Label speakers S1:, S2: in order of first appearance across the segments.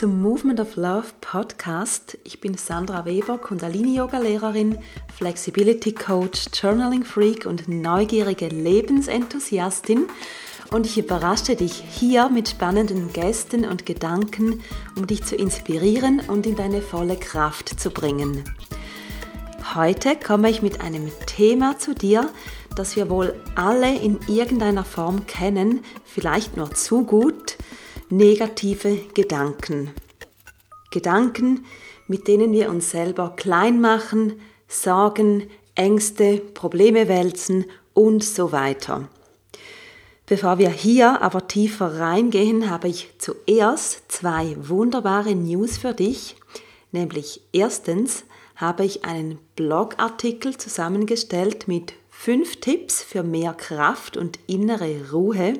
S1: zum Movement of Love Podcast. Ich bin Sandra Weber, Kundalini-Yoga-Lehrerin, Flexibility Coach, Journaling Freak und neugierige Lebensenthusiastin. Und ich überrasche dich hier mit spannenden Gästen und Gedanken, um dich zu inspirieren und in deine volle Kraft zu bringen. Heute komme ich mit einem Thema zu dir, das wir wohl alle in irgendeiner Form kennen, vielleicht nur zu gut – negative Gedanken. Gedanken, mit denen wir uns selber klein machen, Sorgen, Ängste, Probleme wälzen und so weiter. Bevor wir hier aber tiefer reingehen, habe ich zuerst zwei wunderbare News für dich. Nämlich erstens habe ich einen Blogartikel zusammengestellt mit fünf Tipps für mehr Kraft und innere Ruhe.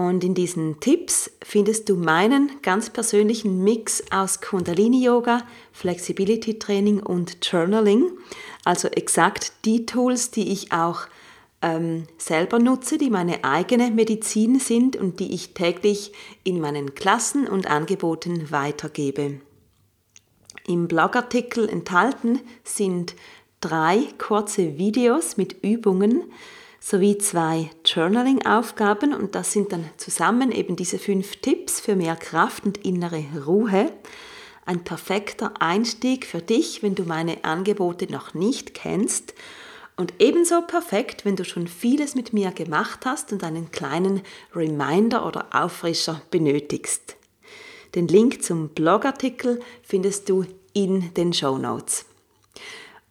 S1: Und in diesen Tipps findest du meinen ganz persönlichen Mix aus Kundalini-Yoga, Flexibility-Training und Journaling. Also exakt die Tools, die ich auch ähm, selber nutze, die meine eigene Medizin sind und die ich täglich in meinen Klassen und Angeboten weitergebe. Im Blogartikel enthalten sind drei kurze Videos mit Übungen, sowie zwei Journaling-Aufgaben und das sind dann zusammen eben diese fünf Tipps für mehr Kraft und innere Ruhe. Ein perfekter Einstieg für dich, wenn du meine Angebote noch nicht kennst und ebenso perfekt, wenn du schon vieles mit mir gemacht hast und einen kleinen Reminder oder Auffrischer benötigst. Den Link zum Blogartikel findest du in den Show Notes.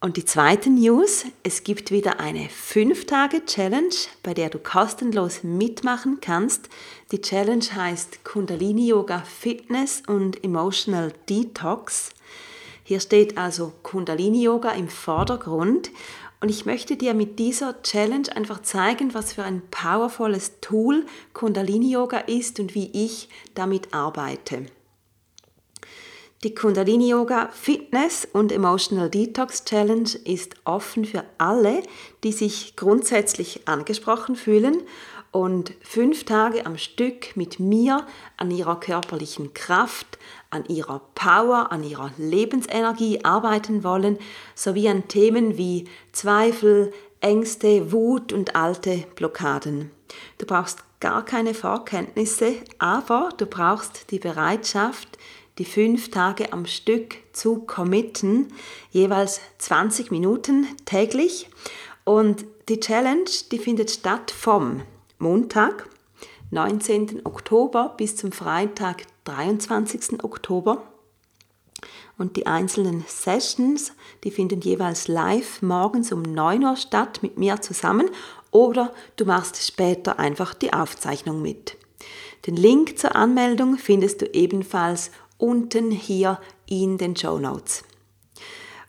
S1: Und die zweite News, es gibt wieder eine 5-Tage-Challenge, bei der du kostenlos mitmachen kannst. Die Challenge heißt Kundalini Yoga Fitness und Emotional Detox. Hier steht also Kundalini Yoga im Vordergrund und ich möchte dir mit dieser Challenge einfach zeigen, was für ein powervolles Tool Kundalini Yoga ist und wie ich damit arbeite. Die Kundalini Yoga Fitness und Emotional Detox Challenge ist offen für alle, die sich grundsätzlich angesprochen fühlen und fünf Tage am Stück mit mir an ihrer körperlichen Kraft, an ihrer Power, an ihrer Lebensenergie arbeiten wollen, sowie an Themen wie Zweifel, Ängste, Wut und alte Blockaden. Du brauchst gar keine Vorkenntnisse, aber du brauchst die Bereitschaft, die fünf Tage am Stück zu committen, jeweils 20 Minuten täglich. Und die Challenge, die findet statt vom Montag, 19. Oktober bis zum Freitag, 23. Oktober. Und die einzelnen Sessions, die finden jeweils live morgens um 9 Uhr statt mit mir zusammen oder du machst später einfach die Aufzeichnung mit. Den Link zur Anmeldung findest du ebenfalls unten hier in den Show Notes.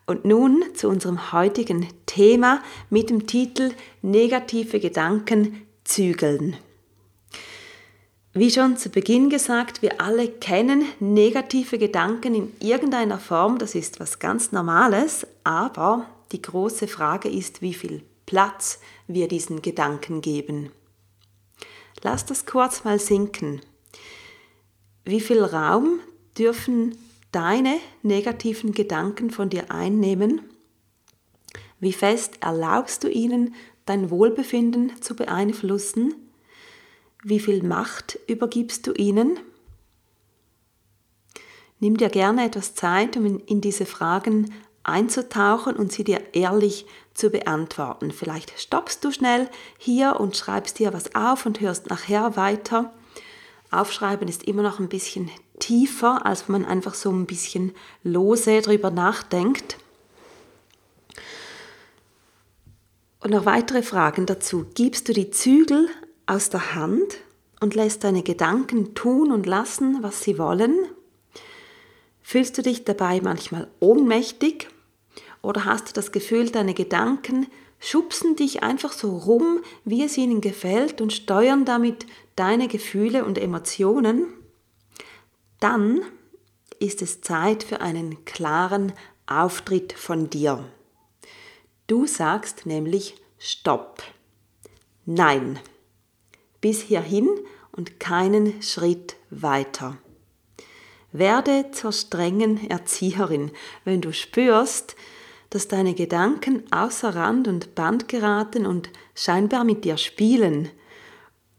S1: Und nun zu unserem heutigen Thema mit dem Titel Negative Gedanken zügeln. Wie schon zu Beginn gesagt, wir alle kennen negative Gedanken in irgendeiner Form, das ist was ganz Normales, aber die große Frage ist, wie viel Platz wir diesen Gedanken geben. Lass das kurz mal sinken. Wie viel Raum dürfen deine negativen Gedanken von dir einnehmen? Wie fest erlaubst du ihnen, dein Wohlbefinden zu beeinflussen? Wie viel Macht übergibst du ihnen? Nimm dir gerne etwas Zeit, um in diese Fragen einzutauchen und sie dir ehrlich zu beantworten. Vielleicht stoppst du schnell hier und schreibst dir was auf und hörst nachher weiter. Aufschreiben ist immer noch ein bisschen tiefer, als wenn man einfach so ein bisschen lose drüber nachdenkt. Und noch weitere Fragen dazu. Gibst du die Zügel aus der Hand und lässt deine Gedanken tun und lassen, was sie wollen? Fühlst du dich dabei manchmal ohnmächtig oder hast du das Gefühl, deine Gedanken schubsen dich einfach so rum, wie es ihnen gefällt und steuern damit deine Gefühle und Emotionen? dann ist es Zeit für einen klaren Auftritt von dir. Du sagst nämlich Stopp. Nein. Bis hierhin und keinen Schritt weiter. Werde zur strengen Erzieherin, wenn du spürst, dass deine Gedanken außer Rand und Band geraten und scheinbar mit dir spielen.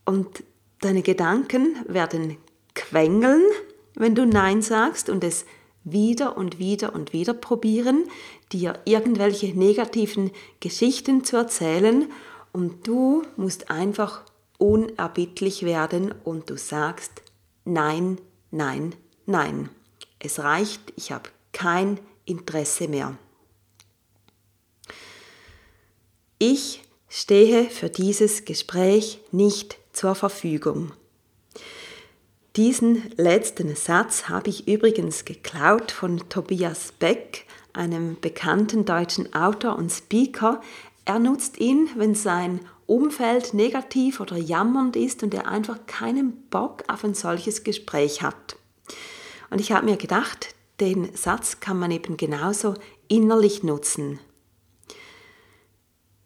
S1: Und deine Gedanken werden quengeln, wenn du Nein sagst und es wieder und wieder und wieder probieren, dir irgendwelche negativen Geschichten zu erzählen und du musst einfach unerbittlich werden und du sagst Nein, nein, nein. Es reicht, ich habe kein Interesse mehr. Ich stehe für dieses Gespräch nicht zur Verfügung. Diesen letzten Satz habe ich übrigens geklaut von Tobias Beck, einem bekannten deutschen Autor und Speaker. Er nutzt ihn, wenn sein Umfeld negativ oder jammernd ist und er einfach keinen Bock auf ein solches Gespräch hat. Und ich habe mir gedacht, den Satz kann man eben genauso innerlich nutzen.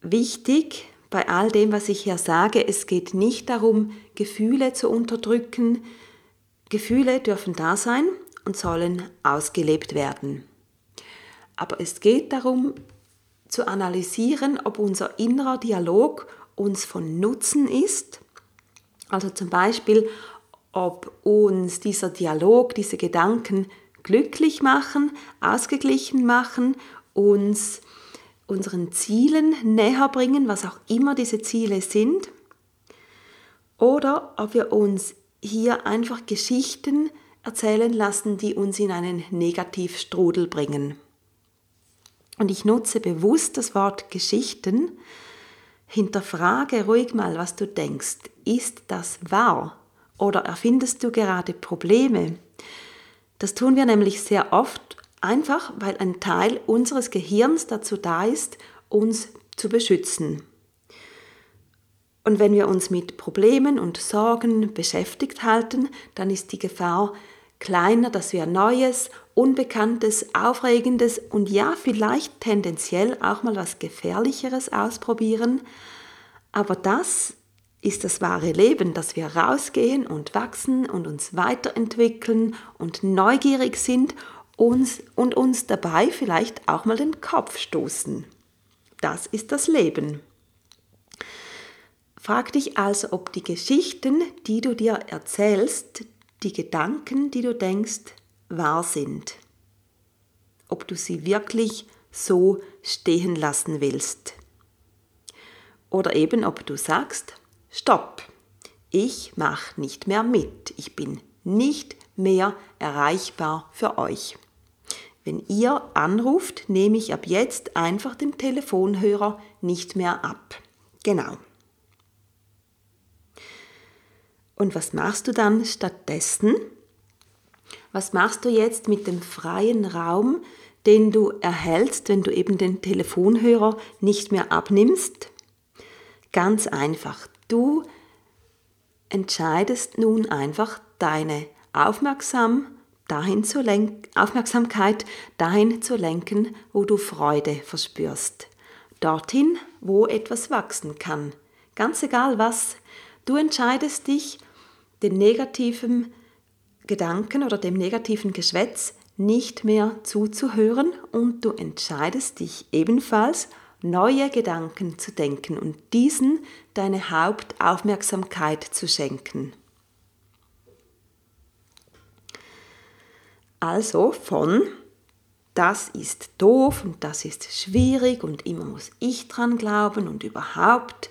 S1: Wichtig bei all dem, was ich hier sage, es geht nicht darum, Gefühle zu unterdrücken, Gefühle dürfen da sein und sollen ausgelebt werden. Aber es geht darum zu analysieren, ob unser innerer Dialog uns von Nutzen ist. Also zum Beispiel, ob uns dieser Dialog, diese Gedanken glücklich machen, ausgeglichen machen, uns unseren Zielen näher bringen, was auch immer diese Ziele sind. Oder ob wir uns hier einfach Geschichten erzählen lassen, die uns in einen Negativstrudel bringen. Und ich nutze bewusst das Wort Geschichten. Hinterfrage ruhig mal, was du denkst. Ist das wahr? Oder erfindest du gerade Probleme? Das tun wir nämlich sehr oft einfach, weil ein Teil unseres Gehirns dazu da ist, uns zu beschützen. Und wenn wir uns mit Problemen und Sorgen beschäftigt halten, dann ist die Gefahr kleiner, dass wir Neues, Unbekanntes, Aufregendes und ja vielleicht tendenziell auch mal was Gefährlicheres ausprobieren. Aber das ist das wahre Leben, dass wir rausgehen und wachsen und uns weiterentwickeln und neugierig sind uns und uns dabei vielleicht auch mal den Kopf stoßen. Das ist das Leben. Frag dich also, ob die Geschichten, die du dir erzählst, die Gedanken, die du denkst, wahr sind. Ob du sie wirklich so stehen lassen willst. Oder eben ob du sagst, stopp, ich mache nicht mehr mit, ich bin nicht mehr erreichbar für euch. Wenn ihr anruft, nehme ich ab jetzt einfach den Telefonhörer nicht mehr ab. Genau. Und was machst du dann stattdessen? Was machst du jetzt mit dem freien Raum, den du erhältst, wenn du eben den Telefonhörer nicht mehr abnimmst? Ganz einfach. Du entscheidest nun einfach deine Aufmerksam dahin zu Aufmerksamkeit dahin zu lenken, wo du Freude verspürst. Dorthin, wo etwas wachsen kann. Ganz egal was. Du entscheidest dich, den negativen Gedanken oder dem negativen Geschwätz nicht mehr zuzuhören und du entscheidest dich ebenfalls, neue Gedanken zu denken und diesen deine Hauptaufmerksamkeit zu schenken. Also von das ist doof und das ist schwierig und immer muss ich dran glauben und überhaupt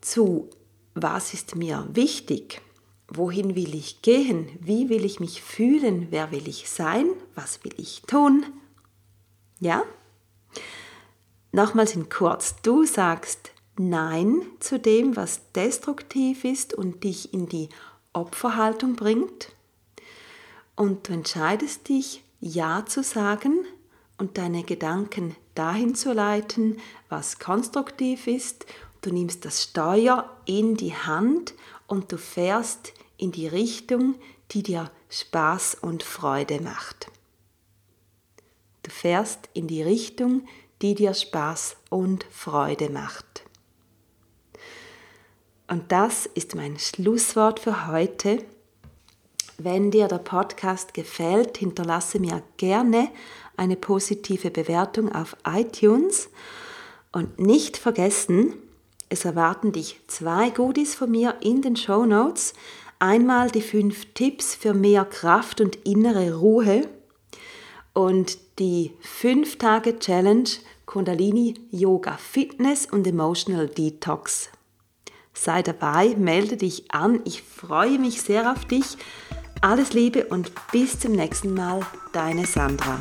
S1: zu was ist mir wichtig? Wohin will ich gehen? Wie will ich mich fühlen? Wer will ich sein? Was will ich tun? Ja? Nochmals in kurz, du sagst Nein zu dem, was destruktiv ist und dich in die Opferhaltung bringt. Und du entscheidest dich, Ja zu sagen und deine Gedanken dahin zu leiten, was konstruktiv ist Du nimmst das Steuer in die Hand und du fährst in die Richtung, die dir Spaß und Freude macht. Du fährst in die Richtung, die dir Spaß und Freude macht. Und das ist mein Schlusswort für heute. Wenn dir der Podcast gefällt, hinterlasse mir gerne eine positive Bewertung auf iTunes. Und nicht vergessen, es erwarten dich zwei Goodies von mir in den Show Notes. Einmal die fünf Tipps für mehr Kraft und innere Ruhe und die fünf Tage Challenge Kundalini Yoga Fitness und Emotional Detox. Sei dabei, melde dich an. Ich freue mich sehr auf dich. Alles Liebe und bis zum nächsten Mal, deine Sandra.